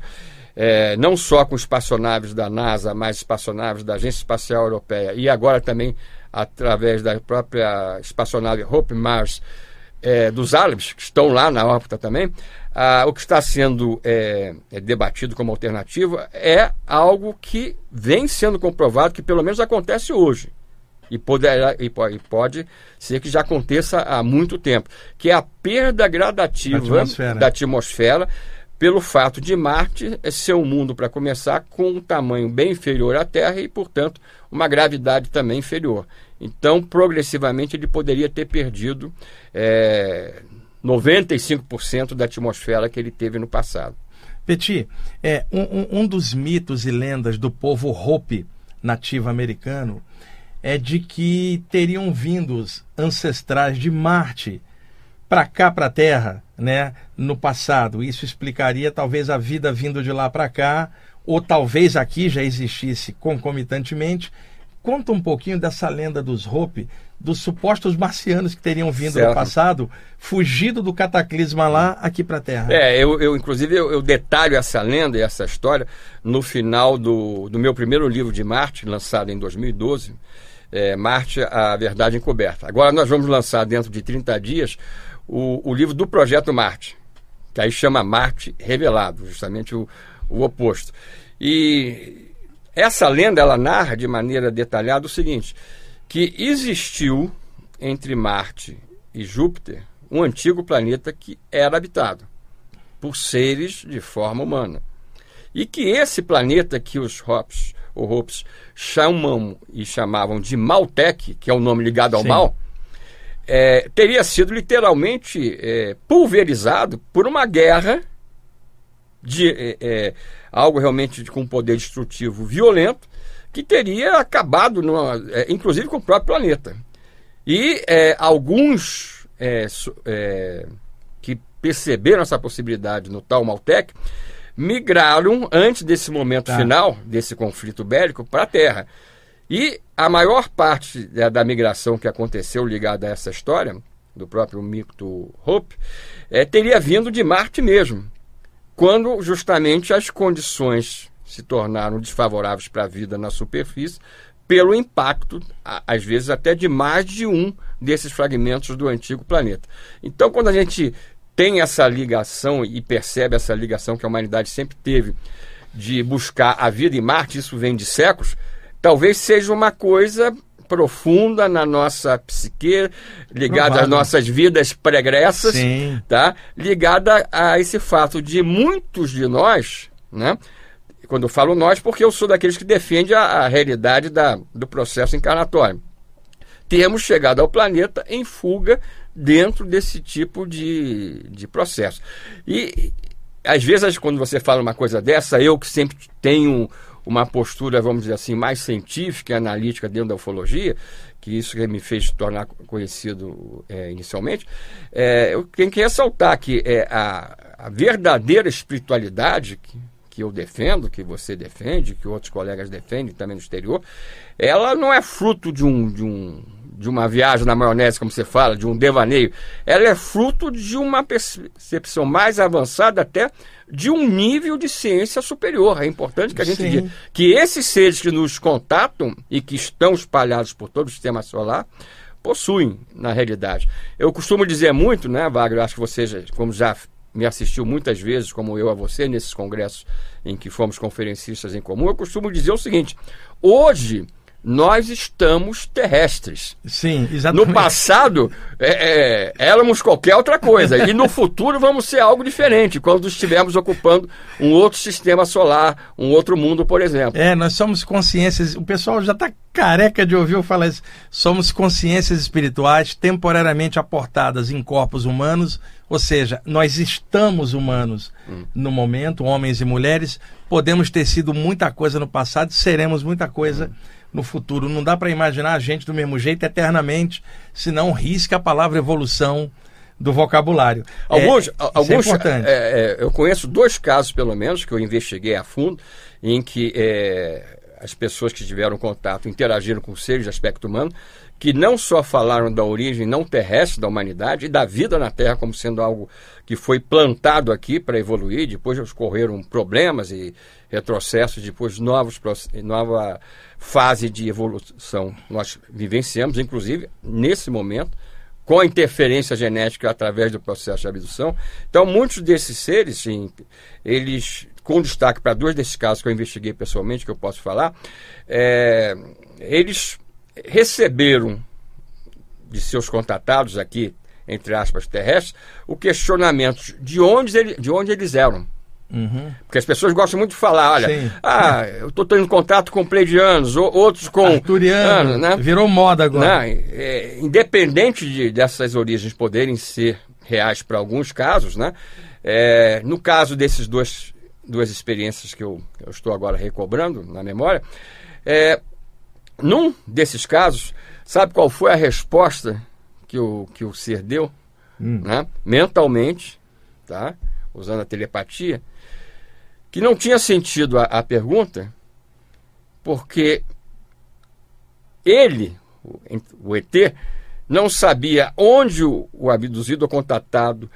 é, não só com espaçonaves da NASA, mas espaçonaves da Agência Espacial Europeia e agora também através da própria espaçonave Hope Mars é, dos árabes, que estão lá na órbita também, ah, o que está sendo é, é, debatido como alternativa é algo que vem sendo comprovado que pelo menos acontece hoje. E, poderá, e, pode, e pode ser que já aconteça há muito tempo, que é a perda gradativa atmosfera. da atmosfera pelo fato de Marte ser um mundo, para começar, com um tamanho bem inferior à Terra e, portanto, uma gravidade também inferior. Então, progressivamente, ele poderia ter perdido é, 95% da atmosfera que ele teve no passado. Petit, é, um, um dos mitos e lendas do povo Hopi nativo americano é de que teriam vindo ancestrais de Marte para cá, para a Terra, né, no passado. Isso explicaria talvez a vida vindo de lá para cá, ou talvez aqui já existisse concomitantemente. Conta um pouquinho dessa lenda dos Hopi, dos supostos marcianos que teriam vindo certo. no passado, fugido do cataclisma lá aqui para a Terra. É, eu, eu inclusive eu, eu, detalho essa lenda e essa história no final do, do meu primeiro livro de Marte, lançado em 2012, é, Marte, a Verdade Encoberta. Agora nós vamos lançar dentro de 30 dias o, o livro do Projeto Marte, que aí chama Marte Revelado, justamente o, o oposto. E essa lenda ela narra de maneira detalhada o seguinte: que existiu entre Marte e Júpiter um antigo planeta que era habitado por seres de forma humana. E que esse planeta que os Hops, ou Hopes chamam e chamavam de Maltec, que é o um nome ligado ao Sim. mal, é, teria sido literalmente é, pulverizado por uma guerra de é, é algo realmente com um poder destrutivo violento que teria acabado, numa, é, inclusive com o próprio planeta. E é, alguns que perceberam essa possibilidade no tal Maltec migraram antes desse momento tá. final desse conflito bélico para a Terra. E a maior parte da, da, migração que aconteceu ligada a essa história, do próprio mito Hope, é, teria vindo de Marte mesmo, quando justamente as condições se tornaram desfavoráveis para a vida na superfície, pelo impacto, às vezes até de mais de um desses fragmentos do antigo planeta. Então, quando a gente tem essa ligação e percebe essa ligação que a humanidade sempre teve de buscar a vida em Marte, isso vem de séculos, talvez seja uma coisa profunda na nossa psique, ligada às nossas vidas pregressas, Sim. tá? Ligada a esse fato de muitos de nós, né? Quando eu falo nós, porque eu sou daqueles que defende a, a realidade da, do processo encarnatório. Temos chegado ao planeta em fuga dentro desse tipo de, de processo. E às vezes, quando você fala uma coisa dessa, eu que sempre tenho uma postura, vamos dizer assim, mais científica e analítica dentro da ufologia, que isso que me fez tornar conhecido é, inicialmente, é, eu tenho que ressaltar que é, a, a verdadeira espiritualidade que, que eu defendo, que você defende, que outros colegas defendem também no exterior, ela não é fruto de um, de um de uma viagem na maionese, como você fala, de um devaneio, ela é fruto de uma percepção mais avançada até de um nível de ciência superior. É importante que a gente Sim. diga que esses seres que nos contatam e que estão espalhados por todo o sistema solar possuem, na realidade. Eu costumo dizer muito, né, Wagner, acho que você, já, como já me assistiu muitas vezes, como eu a você, nesses congressos em que fomos conferencistas em comum, eu costumo dizer o seguinte: hoje nós estamos terrestres. Sim, exatamente. No passado, é, é, éramos qualquer outra coisa. e no futuro vamos ser algo diferente, quando estivermos ocupando um outro sistema solar, um outro mundo, por exemplo. É, nós somos consciências. O pessoal já está careca de ouvir eu falar isso. Somos consciências espirituais temporariamente aportadas em corpos humanos, ou seja, nós estamos humanos hum. no momento, homens e mulheres. Podemos ter sido muita coisa no passado, seremos muita coisa. Hum no futuro. Não dá para imaginar a gente do mesmo jeito eternamente, se não risca a palavra evolução do vocabulário. Alguns, é, alguns é é, é, eu conheço dois casos, pelo menos, que eu investiguei a fundo, em que é, as pessoas que tiveram contato interagiram com seres de aspecto humano, que não só falaram da origem não terrestre da humanidade e da vida na Terra como sendo algo que foi plantado aqui para evoluir, depois ocorreram problemas e retrocessos, depois novos, nova fase de evolução nós vivenciamos, inclusive nesse momento, com a interferência genética através do processo de abdução. Então, muitos desses seres, sim, eles, com destaque para dois desses casos que eu investiguei pessoalmente, que eu posso falar, é, eles receberam de seus contatados aqui, entre aspas, terrestres, o questionamento de onde, ele, de onde eles eram. Uhum. Porque as pessoas gostam muito de falar, olha, Sim. ah, eu estou tendo contato com pleidianos, outros com... Arturiano, né? virou moda agora. Né? É, independente de, dessas origens poderem ser reais para alguns casos, né? É, no caso desses dois, duas experiências que eu, eu estou agora recobrando na memória, é, num desses casos, sabe qual foi a resposta que o, que o ser deu? Hum. Né? Mentalmente, tá? usando a telepatia, que não tinha sentido a, a pergunta, porque ele, o, o ET, não sabia onde o, o abduzido ou contatado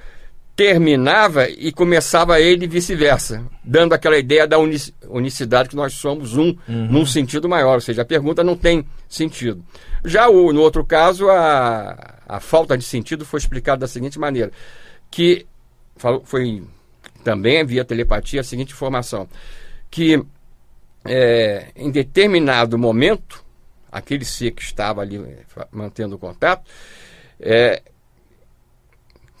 terminava e começava ele e vice-versa, dando aquela ideia da unicidade que nós somos um uhum. num sentido maior, ou seja, a pergunta não tem sentido. Já o, no outro caso, a, a falta de sentido foi explicada da seguinte maneira, que foi também via telepatia a seguinte informação: que é, em determinado momento, aquele ser que estava ali mantendo o contato, é,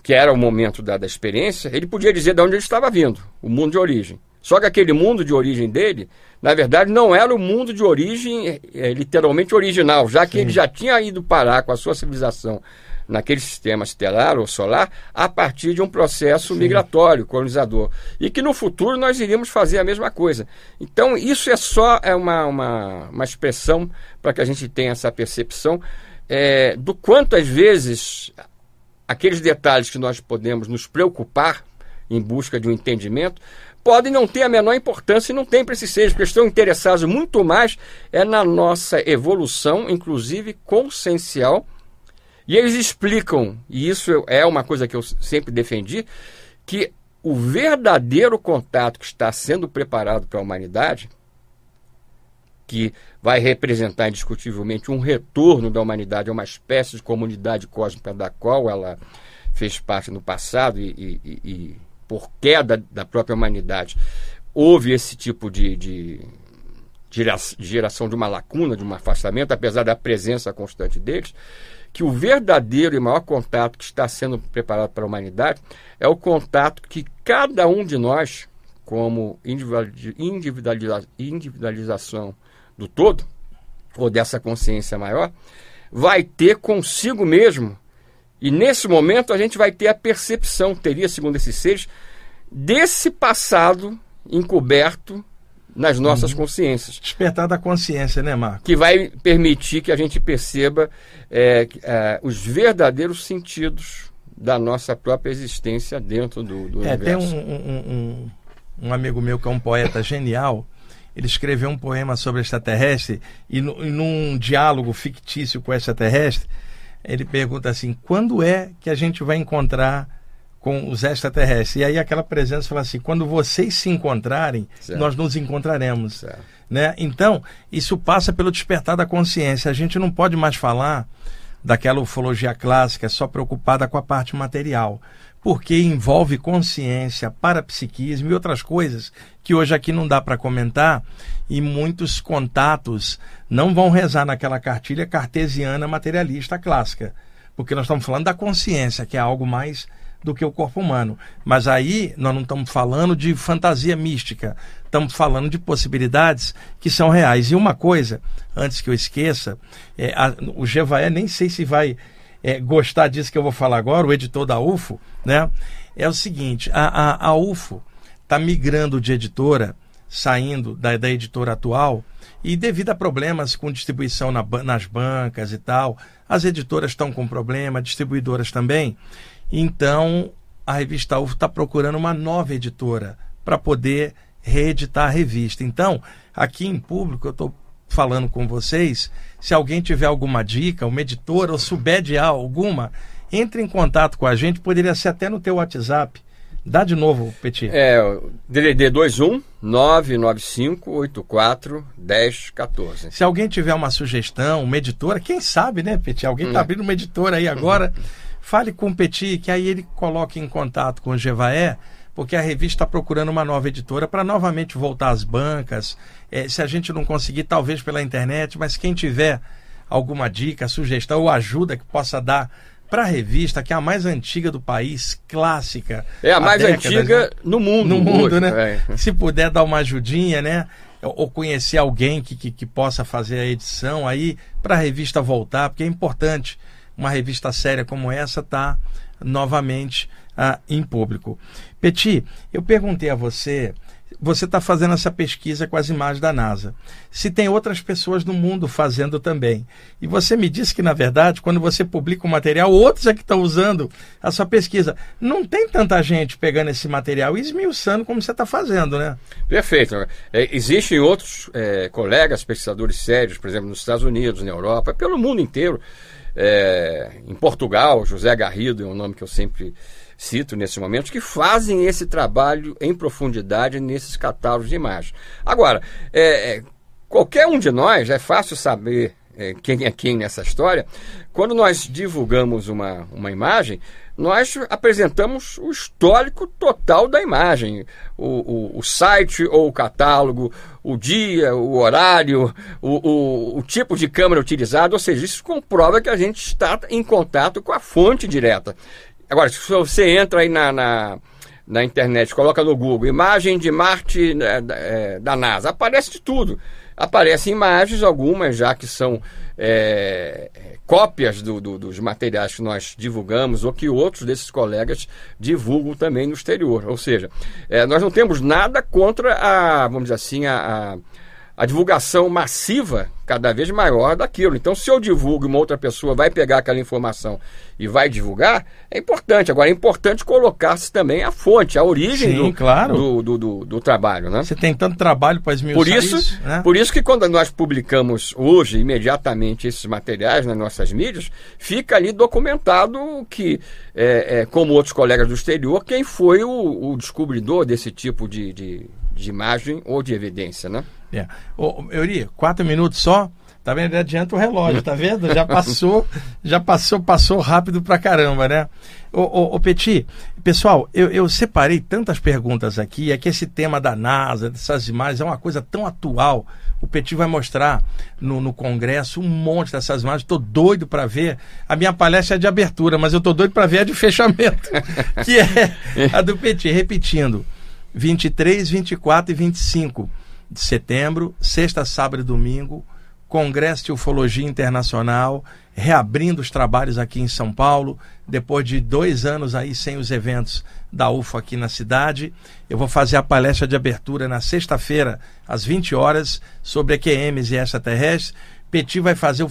que era o momento da, da experiência, ele podia dizer de onde ele estava vindo, o mundo de origem. Só que aquele mundo de origem dele, na verdade, não era o mundo de origem é, literalmente original, já que Sim. ele já tinha ido parar com a sua civilização naquele sistema estelar ou solar a partir de um processo Sim. migratório, colonizador. E que no futuro nós iríamos fazer a mesma coisa. Então, isso é só é uma, uma, uma expressão para que a gente tenha essa percepção é, do quanto, às vezes, aqueles detalhes que nós podemos nos preocupar em busca de um entendimento podem não ter a menor importância e não tem para esses seres, porque estão interessados muito mais é na nossa evolução, inclusive consciencial. E eles explicam, e isso é uma coisa que eu sempre defendi, que o verdadeiro contato que está sendo preparado para a humanidade, que vai representar indiscutivelmente um retorno da humanidade a uma espécie de comunidade cósmica da qual ela fez parte no passado e, e, e por queda da própria humanidade, houve esse tipo de, de, geração de uma lacuna, de um afastamento, apesar da presença constante deles, que o verdadeiro e maior contato que está sendo preparado para a humanidade é o contato que cada um de nós, como individualiza individualização do todo, ou dessa consciência maior, vai ter consigo mesmo e nesse momento a gente vai ter a percepção, teria, segundo esses seres, desse passado encoberto nas nossas uhum. consciências. Despertar da consciência, né, Marco? Que vai permitir que a gente perceba é, é, os verdadeiros sentidos da nossa própria existência dentro do, do é, universo. Tem um, um, um, um, amigo meu que é um poeta genial, ele escreveu um poema sobre extraterrestre e, no, e num diálogo fictício com extraterrestre, ele pergunta assim: quando é que a gente vai encontrar com os extraterrestres? E aí aquela presença fala assim: quando vocês se encontrarem, certo. nós nos encontraremos. Certo. Né? Então, isso passa pelo despertar da consciência. A gente não pode mais falar daquela ufologia clássica só preocupada com a parte material porque envolve consciência, parapsiquismo e outras coisas que hoje aqui não dá para comentar e muitos contatos não vão rezar naquela cartilha cartesiana materialista clássica, porque nós estamos falando da consciência, que é algo mais do que o corpo humano. Mas aí nós não estamos falando de fantasia mística, estamos falando de possibilidades que são reais. E uma coisa, antes que eu esqueça, é, a, o Gevaé nem sei se vai é, gostar disso que eu vou falar agora, o editor da UFO, né? É o seguinte: a, a, a UFO está migrando de editora, saindo da, da editora atual, e devido a problemas com distribuição na, nas bancas e tal, as editoras estão com problema, distribuidoras também. Então, a revista UFO está procurando uma nova editora para poder reeditar a revista. Então, aqui em público, eu estou falando com vocês. Se alguém tiver alguma dica, uma editora ou souber de alguma, entre em contato com a gente, poderia ser até no teu WhatsApp. Dá de novo, Petit. É, DDD 21 995 84 1014. Se alguém tiver uma sugestão, uma editora, quem sabe, né, Petit? Alguém está hum. abrindo uma editora aí agora. Fale com o Petit, que aí ele coloque em contato com o Gevaé porque a revista está procurando uma nova editora para novamente voltar às bancas. É, se a gente não conseguir, talvez pela internet, mas quem tiver alguma dica, sugestão ou ajuda que possa dar para a revista, que é a mais antiga do país, clássica. É a mais décadas, antiga né? no mundo. No mundo, hoje, né? É. Se puder dar uma ajudinha, né? Ou conhecer alguém que, que, que possa fazer a edição aí para a revista voltar, porque é importante uma revista séria como essa estar tá novamente ah, em público. Petit, eu perguntei a você, você está fazendo essa pesquisa com as imagens da NASA. Se tem outras pessoas no mundo fazendo também. E você me disse que, na verdade, quando você publica um material, outros é que estão usando a sua pesquisa. Não tem tanta gente pegando esse material e esmiuçando como você está fazendo, né? Perfeito. É, existem outros é, colegas pesquisadores sérios, por exemplo, nos Estados Unidos, na Europa, pelo mundo inteiro. É, em Portugal, José Garrido é um nome que eu sempre cito nesse momento, que fazem esse trabalho em profundidade nesses catálogos de imagens. Agora, é, é, qualquer um de nós, é fácil saber é, quem é quem nessa história, quando nós divulgamos uma, uma imagem, nós apresentamos o histórico total da imagem, o, o, o site ou o catálogo, o dia, o horário, o, o, tipo de câmera utilizado, ou seja, isso comprova que a gente está em contato com a fonte direta Agora, se você entra aí na, na, na internet, coloca no Google, imagem de Marte né, é, da NASA, aparece de tudo. Aparecem imagens, algumas já que são é, cópias do, do, dos materiais que nós divulgamos ou que outros desses colegas divulgam também no exterior. Ou seja, é, nós não temos nada contra a, vamos dizer assim, a, a a divulgação massiva cada vez maior daquilo. Então, se eu divulgo e uma outra pessoa vai pegar aquela informação e vai divulgar, é importante. Agora, é importante colocar-se também a fonte, a origem Sim, do, claro. do, do, do, do, trabalho. Né? Você tem tanto trabalho para esmiuçar por isso, isso né? Por isso que quando nós publicamos hoje, imediatamente, esses materiais nas nossas mídias, fica ali documentado que, é, é, como outros colegas do exterior, quem foi o, o descobridor desse tipo de, de, de imagem ou de evidência, né? É. Ô, Euri, quatro minutos só. Tá vendo? Ele adianta o relógio, tá vendo? Já passou, já passou, passou rápido pra caramba, né? Ô, ô, ô Petit, pessoal, eu, eu, separei tantas perguntas aqui, é que esse tema da NASA, dessas imagens, é uma coisa tão atual. O Petit vai mostrar no, no congresso um monte dessas imagens. Estou doido para ver. A minha palestra é de abertura, mas eu estou doido para ver a de fechamento, que é a do Petit. Repetindo, 23, 24 e 25 de setembro, sexta, sábado e domingo, Congresso de Ufologia Internacional, reabrindo os trabalhos aqui em São Paulo, depois de dois anos aí sem os eventos da UFO aqui na cidade. Eu vou fazer a palestra de abertura na sexta-feira, às 20 horas, sobre EQMs e extraterrestres. Petit vai fazer o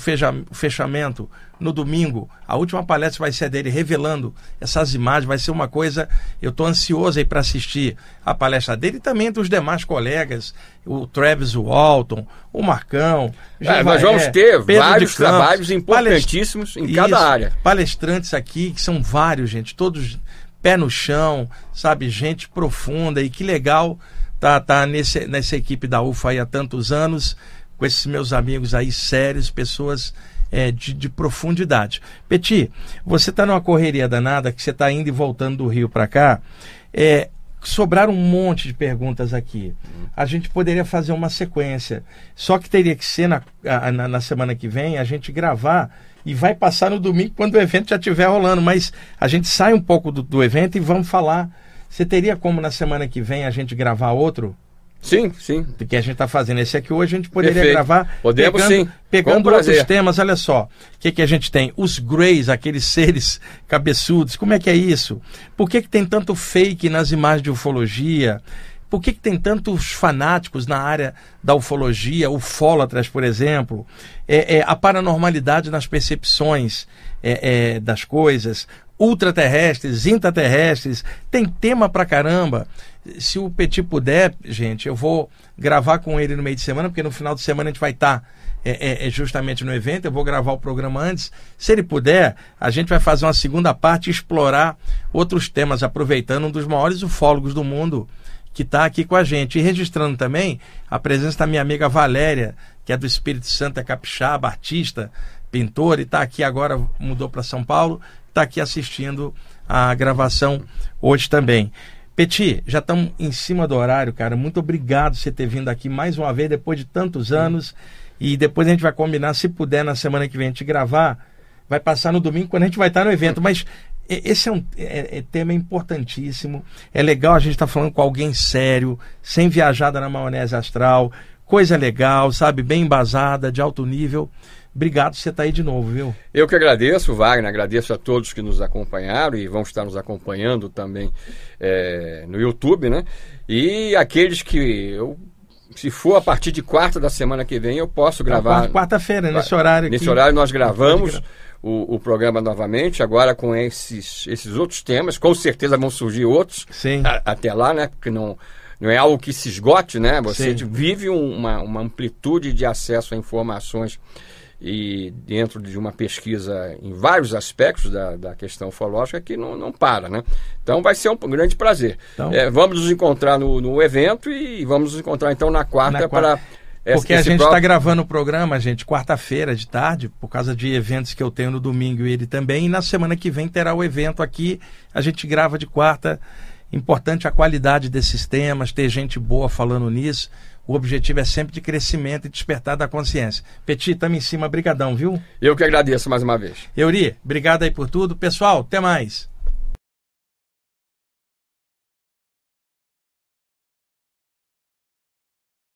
fechamento no domingo. A última palestra vai ser dele revelando essas imagens. Vai ser uma coisa. Eu estou ansioso aí para assistir a palestra dele e também dos demais colegas, o Travis Walton, o Marcão. É, nós vamos ter Pedro vários Campos, trabalhos importantíssimos em cada isso, área. Palestrantes aqui, que são vários, gente, todos pé no chão, sabe? Gente profunda e que legal tá, tá nesse, nessa equipe da UFA há tantos anos com esses meus amigos aí sérios, pessoas é, de, de, profundidade. Peti, você está numa correria danada que você está indo e voltando do Rio para cá. É, sobraram um monte de perguntas aqui. A gente poderia fazer uma sequência. Só que teria que ser na, na, na semana que vem a gente gravar e vai passar no domingo quando o evento já estiver rolando. Mas a gente sai um pouco do, do evento e vamos falar. Você teria como na semana que vem a gente gravar outro? Sim, sim. Que a gente está fazendo esse aqui hoje, a gente poderia Perfeito. gravar. Podemos pegando, sim. Pegando outros temas, olha só. O que, que a gente tem? Os Greys, aqueles seres cabeçudos. Como é que é isso? Por que, que tem tanto fake nas imagens de ufologia? Por que, que tem tantos fanáticos na área da ufologia, ufólatras, por exemplo? É, é a paranormalidade nas percepções é, é das coisas, ultraterrestres, intraterrestres, tem tema pra caramba. Se o Petit puder, gente, eu vou gravar com ele no meio de semana, porque no final de semana a gente vai estar tá, é, é, é, justamente no evento, eu vou gravar o programa antes. Se ele puder, a gente vai fazer uma segunda parte e explorar outros temas, aproveitando um dos maiores ufólogos do mundo que está aqui com a gente. E registrando também a presença da minha amiga Valéria, que é do Espírito Santo, é capixaba, artista, pintor, e está aqui agora, mudou para São Paulo, está aqui assistindo a gravação hoje também. Peti, já estamos em cima do horário, cara. Muito obrigado por você ter vindo aqui mais uma vez depois de tantos anos. E depois a gente vai combinar, se puder, na semana que vem a gente gravar. Vai passar no domingo quando a gente vai estar no evento. Mas esse é um é, é tema importantíssimo. É legal a gente estar tá falando com alguém sério, sem viajada na maionese astral. Coisa legal, sabe? Bem embasada, de alto nível. Obrigado por você estar tá aí de novo, viu? Eu que agradeço, Wagner, agradeço a todos que nos acompanharam e vão estar nos acompanhando também é, no YouTube, né? E aqueles que eu se for a partir de quarta da semana que vem, eu posso gravar. Quarta-feira, nesse horário aqui. Nesse horário nós gravamos o, o, programa novamente, agora com esses, esses outros temas. Com certeza vão surgir outros Sim. A, até lá, né? Porque não, não é algo que se esgote, né? Você Sim. vive uma, uma amplitude de acesso a informações e dentro de uma pesquisa em vários aspectos da, da questão ufológica que não, não para, né? Então vai ser um grande prazer. Então, é, vamos nos encontrar no, no evento e vamos nos encontrar então na quarta, na quarta. para porque a gente está próprio... gravando o programa, gente, quarta-feira de tarde, por causa de eventos que eu tenho no domingo e ele também. E na semana que vem terá o evento aqui. A gente grava de quarta. Importante a qualidade desses temas, ter gente boa falando nisso. O objetivo é sempre de crescimento e despertar da consciência. Petit, estamos em cima, brigadão, viu? Eu que agradeço mais uma vez. Euri, obrigado aí por tudo. Pessoal, até mais.